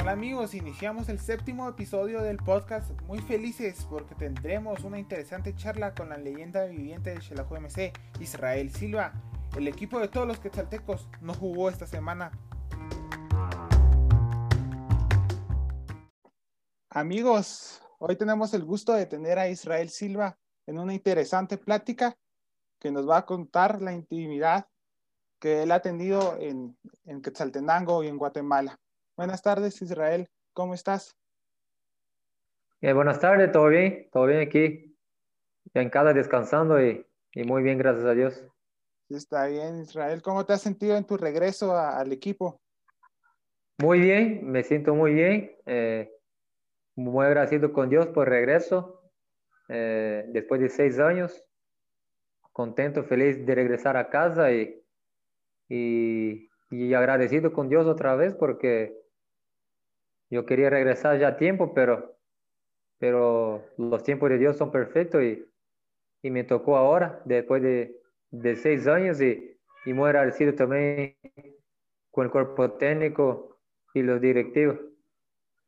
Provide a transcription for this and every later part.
Hola amigos, iniciamos el séptimo episodio del podcast muy felices porque tendremos una interesante charla con la leyenda viviente del Shelahu MC, Israel Silva. El equipo de todos los quetzaltecos no jugó esta semana. Amigos, hoy tenemos el gusto de tener a Israel Silva en una interesante plática que nos va a contar la intimidad que él ha tenido en, en Quetzaltenango y en Guatemala. Buenas tardes, Israel. ¿Cómo estás? Eh, buenas tardes, ¿todo bien? ¿Todo bien aquí? En casa descansando y, y, muy bien, gracias a Dios. Está bien, Israel. ¿Cómo te has sentido en tu regreso a, al equipo? Muy bien, me siento muy bien. Eh, muy agradecido con Dios por regreso. Eh, después de seis años, contento, feliz de regresar a casa y, y, y agradecido con Dios otra vez porque yo quería regresar ya a tiempo, pero, pero los tiempos de Dios son perfectos y, y me tocó ahora, después de, de seis años y, y muy agradecido también con el cuerpo técnico y los directivos.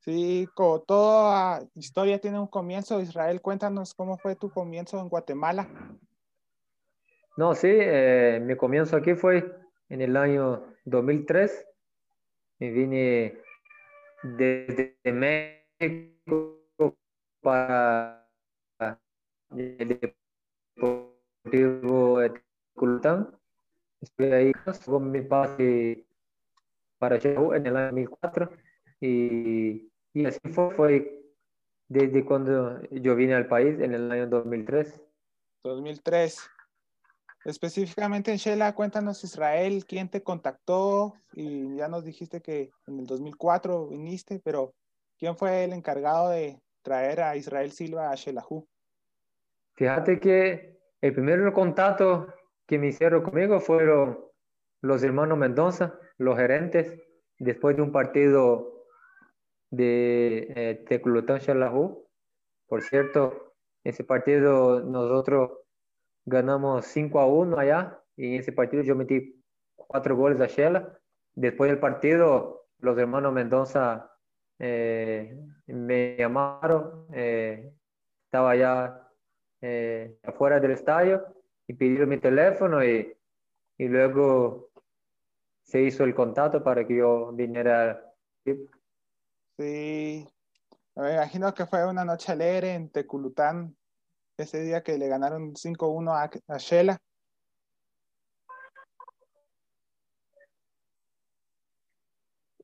Sí, como toda historia tiene un comienzo. Israel, cuéntanos cómo fue tu comienzo en Guatemala. No, sí, eh, mi comienzo aquí fue en el año 2003. Me vine desde México para el Deportivo Cultán. Estoy ahí con mi pase para Chau en el año 2004 y, y así fue, fue desde cuando yo vine al país en el año 2003. 2003. Específicamente en Shela, cuéntanos Israel, quién te contactó y ya nos dijiste que en el 2004 viniste, pero ¿quién fue el encargado de traer a Israel Silva a Shelahu? Fíjate que el primer contacto que me hicieron conmigo fueron los hermanos Mendoza, los gerentes, después de un partido de eh, Teclután Shelahu. Por cierto, ese partido nosotros ganamos 5 a 1 allá y en ese partido yo metí cuatro goles a Shela. Después del partido, los hermanos Mendoza eh, me llamaron, eh, estaba allá eh, afuera del estadio y pidieron mi teléfono y, y, luego se hizo el contacto para que yo viniera. Sí, me imagino que fue una noche alegre en Teculután ese día que le ganaron 5-1 a, a Shela.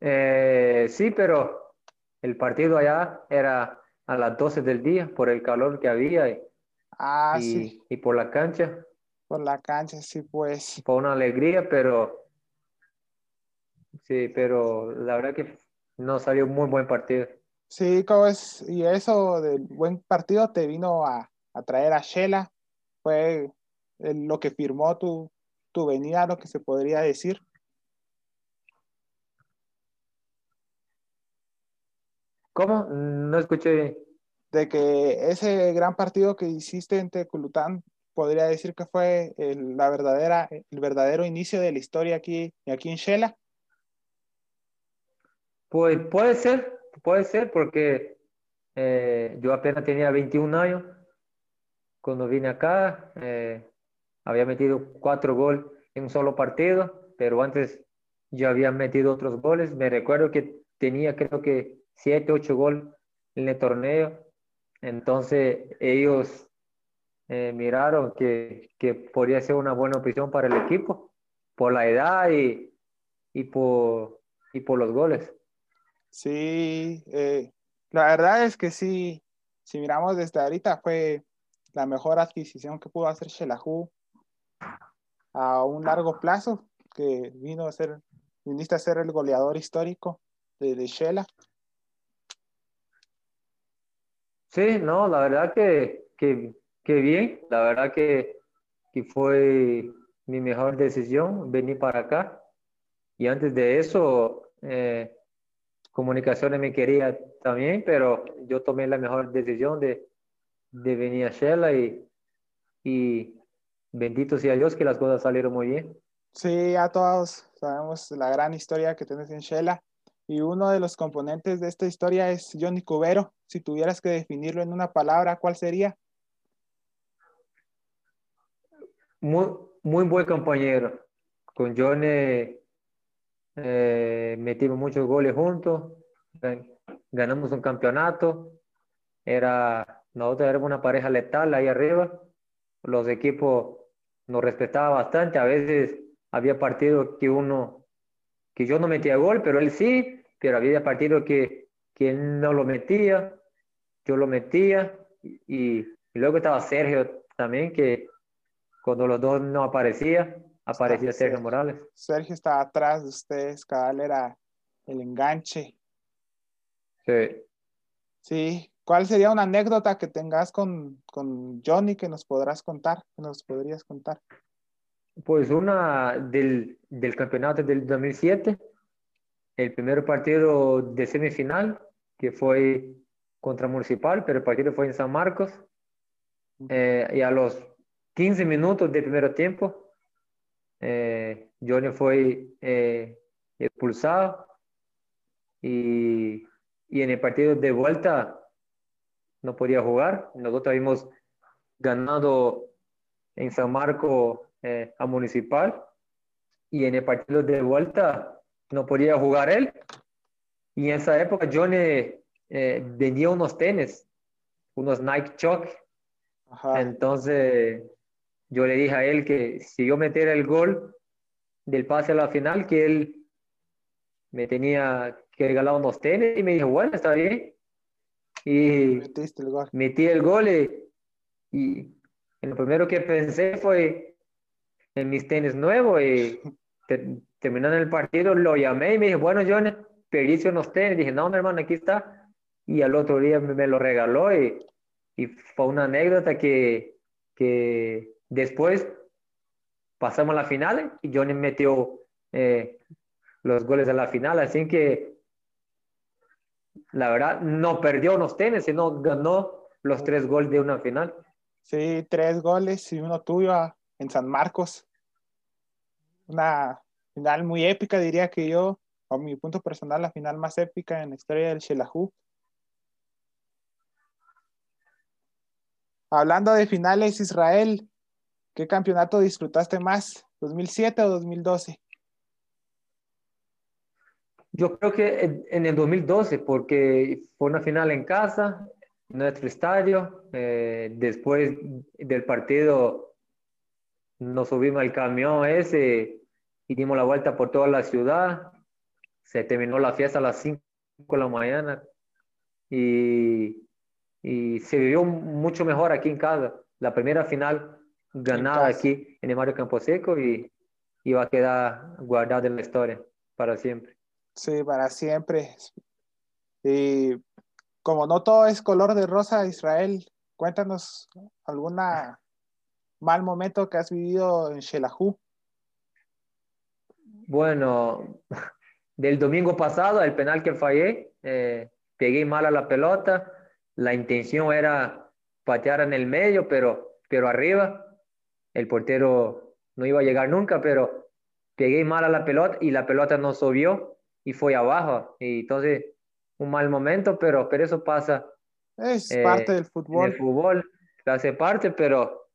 Eh, sí, pero el partido allá era a las 12 del día por el calor que había y, ah, y, sí. y por la cancha. Por la cancha, sí, pues. Fue una alegría, pero sí, pero la verdad que no salió muy buen partido. Sí, ¿cómo es? Y eso del buen partido te vino a, a traer a Shela. Fue lo que firmó tu, tu venida, lo que se podría decir. ¿Cómo? No escuché. De que ese gran partido que hiciste en Teculután podría decir que fue el, la verdadera, el verdadero inicio de la historia aquí, aquí en Shela. Pues puede ser, puede ser, porque eh, yo apenas tenía 21 años cuando vine acá. Eh, había metido cuatro goles en un solo partido, pero antes yo había metido otros goles. Me recuerdo que tenía creo que siete, ocho goles en el torneo. Entonces ellos eh, miraron que, que, podría ser una buena opción para el equipo por la edad y, y, por, y por los goles. Sí, eh, la verdad es que sí, si miramos desde ahorita fue la mejor adquisición que pudo hacer Shelahu a un largo plazo, que vino a ser, viniste a ser el goleador histórico de, de Shela. Sí, no, la verdad que, que, que bien, la verdad que, que, fue mi mejor decisión venir para acá. Y antes de eso, eh, comunicaciones me quería también, pero yo tomé la mejor decisión de, de venir a Shela y, y bendito sea Dios que las cosas salieron muy bien. Sí, a todos sabemos la gran historia que tienes en Shela. Y uno de los componentes de esta historia es Johnny Cubero. Si tuvieras que definirlo en una palabra, ¿cuál sería? Muy, muy buen compañero. Con Johnny eh, metimos muchos goles juntos, ganamos un campeonato. Era, nosotros éramos una pareja letal ahí arriba. Los equipos nos respetaban bastante. A veces había partidos que uno, que yo no metía gol, pero él sí, pero había partidos que, que no lo metía, yo lo metía. Y, luego estaba Sergio también, que cuando los dos no aparecían, aparecía Sergio Morales. Sergio estaba atrás de ustedes, cada era el enganche. Sí. Sí. ¿Cuál sería una anécdota que tengas con, con Johnny que nos podrás contar, que nos podrías contar? Pues una del, del campeonato del 2007, el primer partido de semifinal, que fue contra Municipal, pero el partido fue en San Marcos. Eh, y a los 15 minutos del primer tiempo, eh, Johnny fue eh, expulsado y, y, en el partido de vuelta no podía jugar. Nosotros habíamos ganado en San Marcos eh, a Municipal y en el partido de vuelta no podía jugar él. Y en esa época Johnny eh, vendía unos tenis, unos Nike Chuck. Entonces yo le dije a él que si yo metiera el gol del pase a la final, que él me tenía que regalar unos tenis y me dijo, bueno, está bien. Y metí el gol y, y lo primero que pensé fue en mis tenis nuevos y terminando el partido lo llamé y me dijo, bueno, John, pericio unos tenis. Dije, no, mi hermano, aquí está. Y al otro día me, lo regaló y, y, fue una anécdota que, que después pasamos a la final y Johnny metió eh, los goles de la final. Así que la verdad no perdió unos tenis, sino ganó los tres goles de una final. Sí, tres goles y uno tuyo en San Marcos. Una final muy épica, diría que yo, a mi punto personal, la final más épica en la historia del Shelahu. Hablando de finales, Israel, ¿qué campeonato disfrutaste más? ¿2007 o 2012? Yo creo que en el 2012, porque fue una final en casa, nuestro estadio. Eh, después del partido nos subimos al camión ese y dimos la vuelta por toda la ciudad. Se terminó la fiesta a las 5 de la mañana y, y se vivió mucho mejor aquí en casa. La primera final ganada aquí en el Mario Camposeco y, y va a quedar guardada en la historia para siempre. Sí, para siempre. Y como no todo es color de rosa, Israel, cuéntanos alguna mal momento que has vivido en Shelahu. Bueno, del domingo pasado, el penal que fallé, eh, pegué mal a la pelota. La intención era patear en el medio, pero, pero arriba. El portero no iba a llegar nunca, pero pegué mal a la pelota y la pelota no subió y fue abajo. Y entonces un mal momento, pero, pero eso pasa. Es parte del fútbol. El fútbol hace parte, pero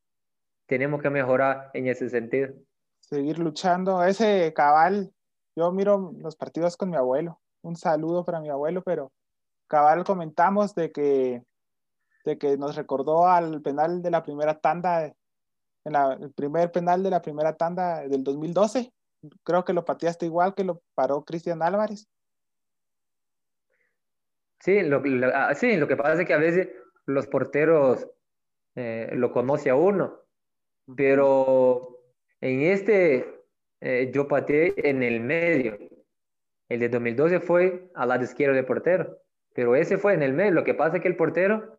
tenemos que mejorar en ese sentido. Seguir luchando. Ese cabal, yo miro los partidos con mi abuelo. Un saludo para mi abuelo, pero cabal comentamos de que, de que nos recordó al penal de la primera tanda, en el primer penal de la primera tanda del 2012. Creo que lo pateaste igual que lo paró Cristian Álvarez. Sí lo, ah, sí, lo que pasa es que a veces los porteros eh, lo conoce a uno, pero en este eh, yo pateé en el medio. El de 2012 fue al lado izquierdo del portero, pero ese fue en el medio. Lo que pasa es que el portero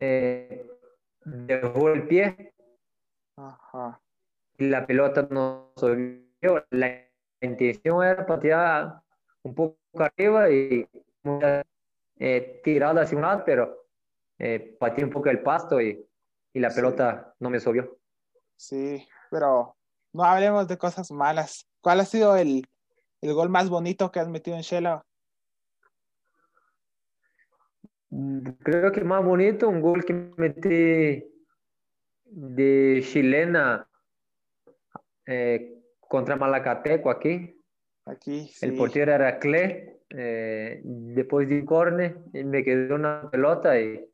eh, dejó el pie y la pelota no subió. La intención era patear un poco arriba y eh, tirada hacia un lado, pero eh, un poco el pasto y, y la pelota no me subió. Sí, pero no hablemos de cosas malas. ¿Cuál ha sido el, el, gol más bonito que has metido en Shela Mm, creo que más bonito, un gol que metí de chilena eh, contra Malacateco aquí. Aquí, El portero era Cle. Eh, después de un corne, me quedó una pelota y,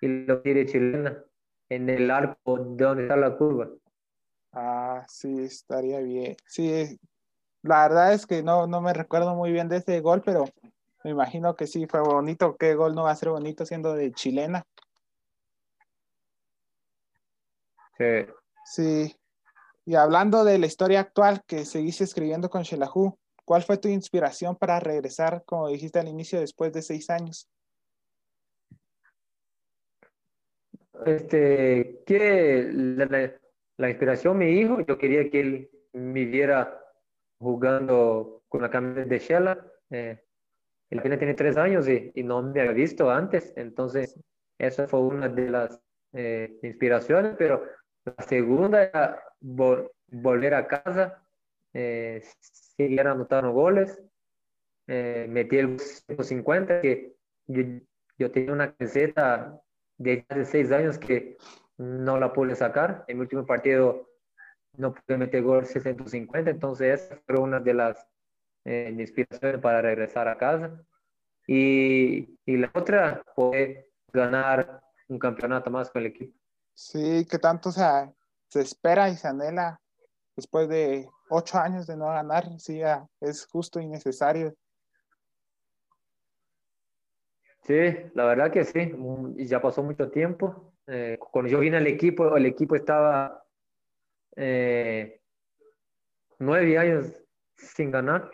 y lo tiré chilena en el arco de donde está la curva. Ah, sí, estaría bien. Sí, la verdad es que no, no me recuerdo muy bien de ese gol, pero me imagino que sí fue bonito. ¿Qué gol no va a ser bonito siendo de chilena? Sí. Sí. Y hablando de la historia actual que seguiste escribiendo con Shelahu, ¿cuál fue tu inspiración para regresar, como dijiste al inicio, después de seis años? Este, que la, inspiración, mi hijo, yo quería que él me viera jugando con la camiseta de Shela. Eh, él apenas tiene tres años y, y, no me había visto antes, entonces esa fue una de las eh, inspiraciones, pero la segunda era volver a casa, eh, seguir anotando goles, eh, metí el 150, que yo, yo, tenía una camiseta de hace seis años que no la pude sacar, en mi último partido no pude meter gol 650, entonces esa fue una de las eh, inspiraciones para regresar a casa. Y, y la otra fue ganar un campeonato más con el equipo. Sí, que tanto se, se espera y se anhela después de ocho años de no ganar, sí, es justo y necesario. Sí, la verdad que sí, ya pasó mucho tiempo. Eh, cuando yo vine al equipo, el equipo estaba eh, nueve años sin ganar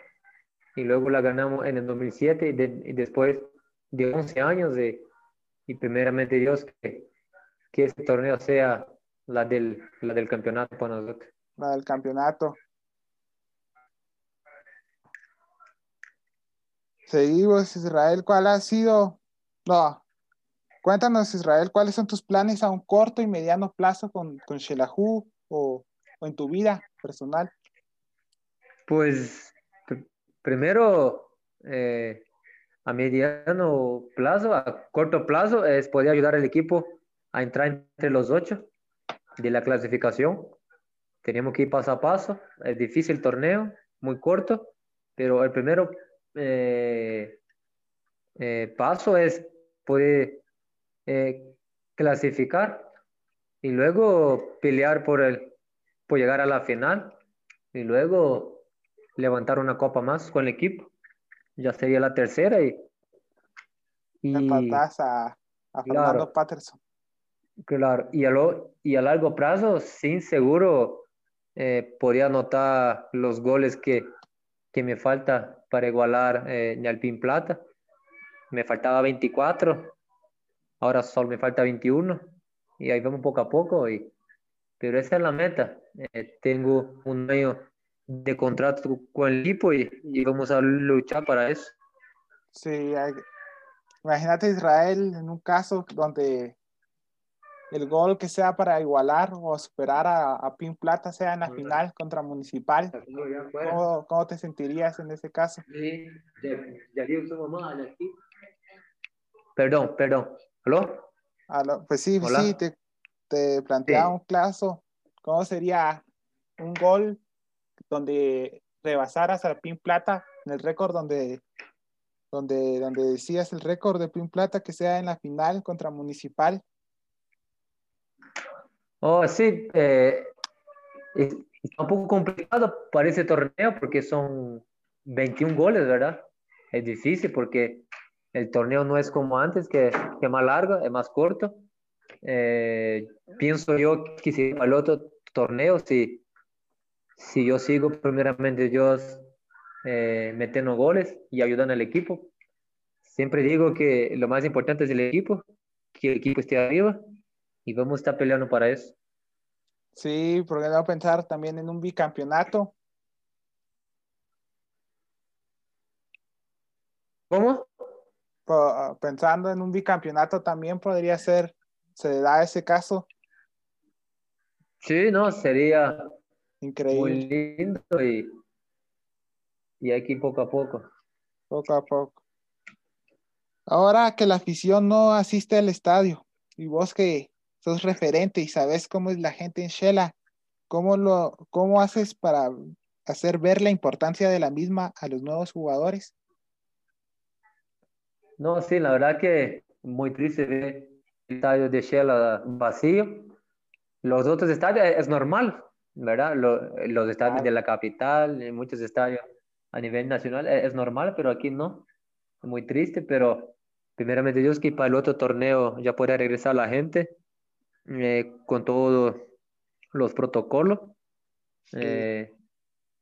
y luego la ganamos en el 2007 y, y después de 11 años de, y primeramente Dios que, que este torneo sea la del, la del campeonato para nosotros. La del campeonato. Seguimos, Israel, ¿cuál ha sido? No, cuéntanos, Israel, ¿cuáles son tus planes a un corto y mediano plazo con, con Shelahu o, o en tu vida personal? Pues primero, eh, a mediano plazo, a corto plazo, es poder ayudar al equipo a entrar entre los ocho de la clasificación. Teníamos que ir paso a paso. Es difícil el torneo, muy corto, pero el primero eh, eh, paso es poder eh, clasificar y luego pelear por, el, por llegar a la final y luego levantar una copa más con el equipo. Ya sería la tercera y... y a, a Fernando Patterson. Claro, y a, lo, y a largo plazo, sin seguro, eh, podría anotar los goles que, que me falta para igualar eh, Alpín Plata. Me faltaba 24, ahora solo me falta 21 y ahí vamos poco a poco. Y, pero esa es la meta. Eh, tengo un año de contrato con el equipo y, y vamos a luchar para eso. Sí, imagínate Israel en un caso donde el gol que sea para igualar o superar a, a Pin Plata sea en la final contra Municipal. ¿Cómo, ¿Cómo, te sentirías en ese caso? Sí, Perdón, perdón. ¿Aló? ¿Aló? Pues sí, Hola. sí, te, te planteaba sí. un caso. ¿Cómo sería un gol donde rebasaras a Pin Plata en el récord donde, donde, donde decías el récord de Pin Plata que sea en la final contra Municipal? Oh, sí, eh, un poco complicado para ese torneo porque son 21 goles, ¿verdad? Es difícil porque el torneo no es como antes, que, es más largo, es más corto. Eh, pienso yo que si el otro torneo, si, si yo sigo primeramente yo eh, metiendo goles y ayudando al equipo, siempre digo que lo más importante es el equipo, que el equipo esté arriba y vamos a estar peleando para eso. Sí, porque no pensar también en un bicampeonato. ¿Cómo? Pensando en un bicampeonato también podría ser, se da ese caso. Sí, no, sería increíble. Muy lindo y, y aquí poco a poco. Poco a poco. Ahora que la afición no asiste al estadio y vos que sos referente y sabes cómo es la gente en Shela, ¿cómo, lo, cómo haces para hacer ver la importancia de la misma a los nuevos jugadores? No, sí, la verdad que muy triste ver el estadio de Shela vacío. Los otros estadios es normal, ¿verdad? Los, estadios de la capital, muchos estadios a nivel nacional es normal, pero aquí no. Muy triste, pero primeramente Dios que para el otro torneo ya pueda regresar la gente eh, con todos los protocolos. Eh,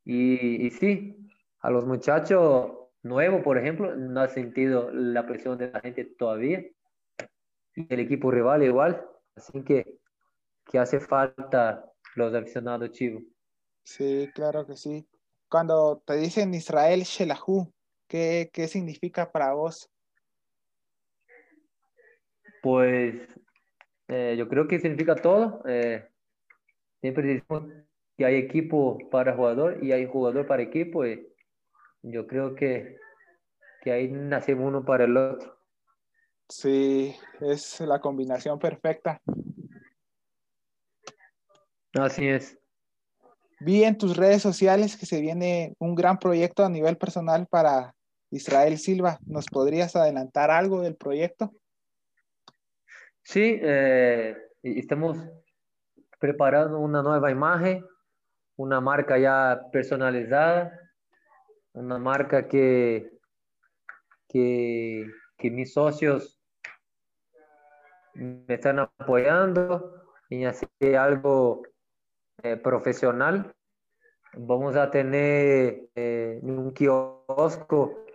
y, y, sí, a los muchachos nuevos, por ejemplo, no ha sentido la presión de la gente todavía. Y el equipo rival igual. Así que, que hace falta los aficionados chivos. Sí, claro que sí. Cuando te dicen Israel Shelahu, ¿qué, qué significa para vos? Pues eh, yo creo que significa todo. Eh, siempre decimos que hay equipo para jugador y hay jugador para equipo. Y yo creo que, que ahí nacemos uno para el otro. Sí, es la combinación perfecta. Así es. Vi en tus redes sociales que se viene un gran proyecto a nivel personal para Israel Silva. ¿Nos podrías adelantar algo del proyecto? Sí, eh, estamos preparando una nueva imagen, una marca ya personalizada, una marca que, que, mis socios me están apoyando y así algo eh, profesional. Vamos a tener eh, un kiosco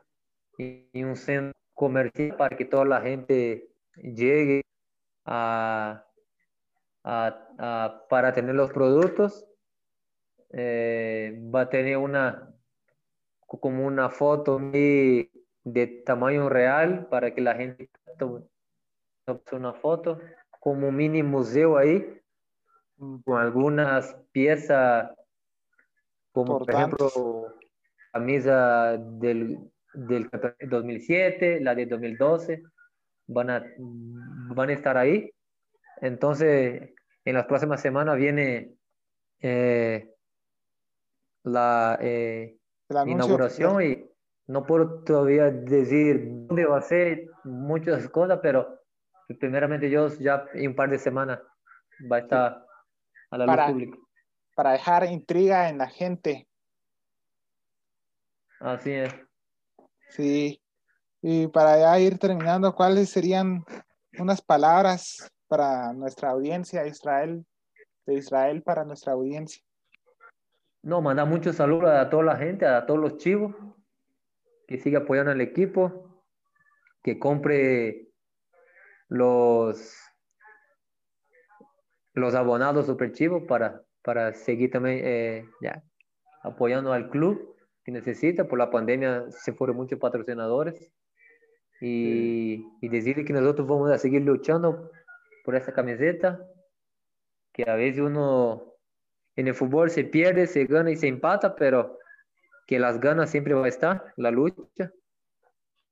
y un centro comercial para que toda la gente llegue a, para tener los productos. Eh, va a tener una como una foto de, de tamaño real para que la gente tome una foto como un mini museo ahí con algunas piezas como por ejemplo camisa del, del 2007 la de 2012 van a, van a estar ahí. Entonces, en las próximas semanas viene eh, la, eh, inauguración y no puedo todavía decir dónde va a ser muchas cosas, pero primeramente yo ya en un par de semanas va a estar a la para, luz pública. Para dejar intriga en la gente. Así es. Sí. Y para ya ir terminando, ¿cuáles serían unas palabras para nuestra audiencia, Israel, de Israel para nuestra audiencia? No, manda muchos saludos a toda la gente, a todos los chivos, que siga apoyando al equipo, que compre los, los abonados super chivos para, para seguir también eh, ya, apoyando al club que necesita. Por la pandemia se fueron muchos patrocinadores y, y decirle que nosotros vamos a seguir luchando por esta camiseta, que a veces uno en el fútbol se pierde, se gana y se empata, pero que las ganas siempre va a estar, la lucha.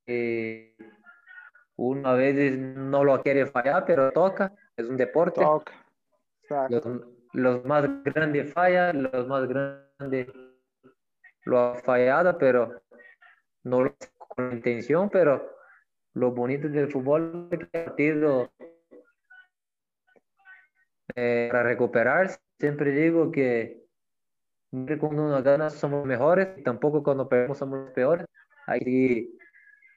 Eh, uno a veces no lo quiere fallar, pero toca, es un deporte. Toca. Los, los, más grandes fallan, los más grandes lo ha fallado, pero no lo con intención, pero lo bonito del fútbol es que el partido eh, para recuperarse. Siempre digo que cuando uno gana somos mejores, y tampoco cuando perdemos somos los peores. Hay que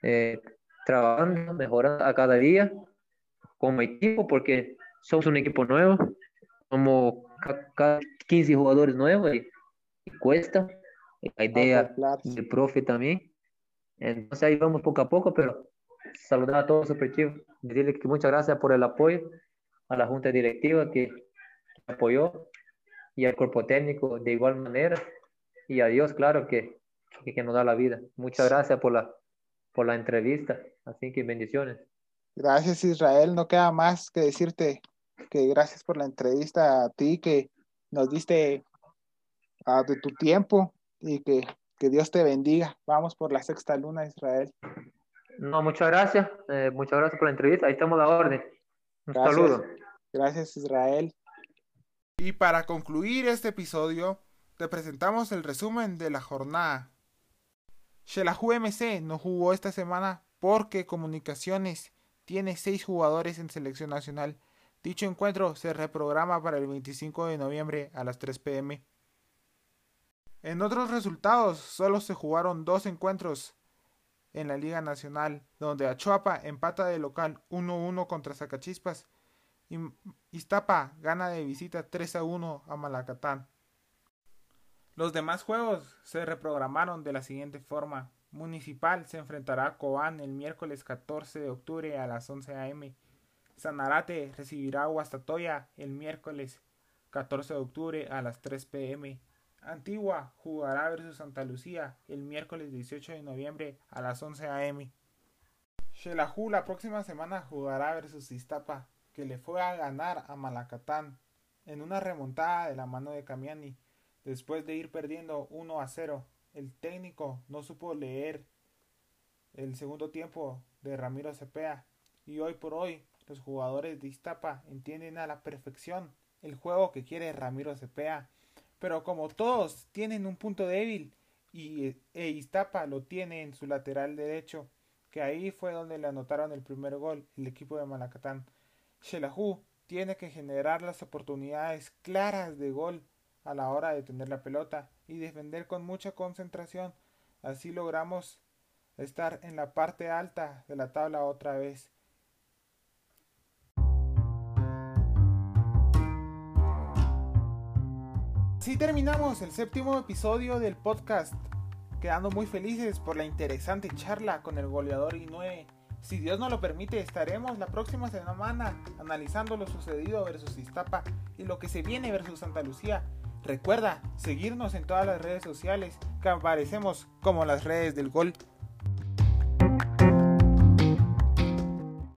eh, trabajando, mejorando a cada día como equipo, porque somos un equipo nuevo, somos cada 15 jugadores nuevos y, cuesta. La idea del profe también. Entonces ahí vamos poco a poco, pero saludar a todos Super Chief, decirles que muchas gracias por el apoyo a la Junta Directiva que, apoyó y al cuerpo técnico de igual manera y a Dios, claro, que, que, nos da la vida. Muchas gracias por la, por la entrevista, así que bendiciones. Gracias Israel, no queda más que decirte que gracias por la entrevista a ti, que nos diste uh, de tu tiempo y que, que Dios te bendiga. Vamos por la sexta luna, Israel. No, muchas gracias. Eh, muchas gracias por la entrevista. Ahí estamos a la orden. Un saludo. Gracias, Israel. Y para concluir este episodio, te presentamos el resumen de la jornada. Shelahu MC no jugó esta semana porque Comunicaciones tiene seis jugadores en selección nacional. Dicho encuentro se reprograma para el 25 de noviembre a las 3 pm. En otros resultados, solo se jugaron dos encuentros en la Liga Nacional, donde Achuapa empata de local 1-1 contra Zacachispas y Iztapa gana de visita 3-1 a Malacatán. Los demás juegos se reprogramaron de la siguiente forma. Municipal se enfrentará a Cobán el miércoles 14 de octubre a las 11 am. Sanarate recibirá a Guastatoya el miércoles 14 de octubre a las 3 pm. Antigua jugará versus Santa Lucía el miércoles 18 de noviembre a las 11 am. Shelahu la próxima semana jugará versus Iztapa, que le fue a ganar a Malacatán en una remontada de la mano de Camiani Después de ir perdiendo 1 a 0, el técnico no supo leer el segundo tiempo de Ramiro Cepea y hoy por hoy los jugadores de Iztapa entienden a la perfección el juego que quiere Ramiro Cepea. Pero como todos tienen un punto débil y e Iztapa lo tiene en su lateral derecho, que ahí fue donde le anotaron el primer gol el equipo de Malacatán. Shelahu tiene que generar las oportunidades claras de gol a la hora de tener la pelota y defender con mucha concentración. Así logramos estar en la parte alta de la tabla otra vez. Así terminamos el séptimo episodio del podcast, quedando muy felices por la interesante charla con el goleador I9. Si Dios nos lo permite, estaremos la próxima semana analizando lo sucedido versus Iztapa y lo que se viene versus Santa Lucía. Recuerda seguirnos en todas las redes sociales que aparecemos como las redes del gol.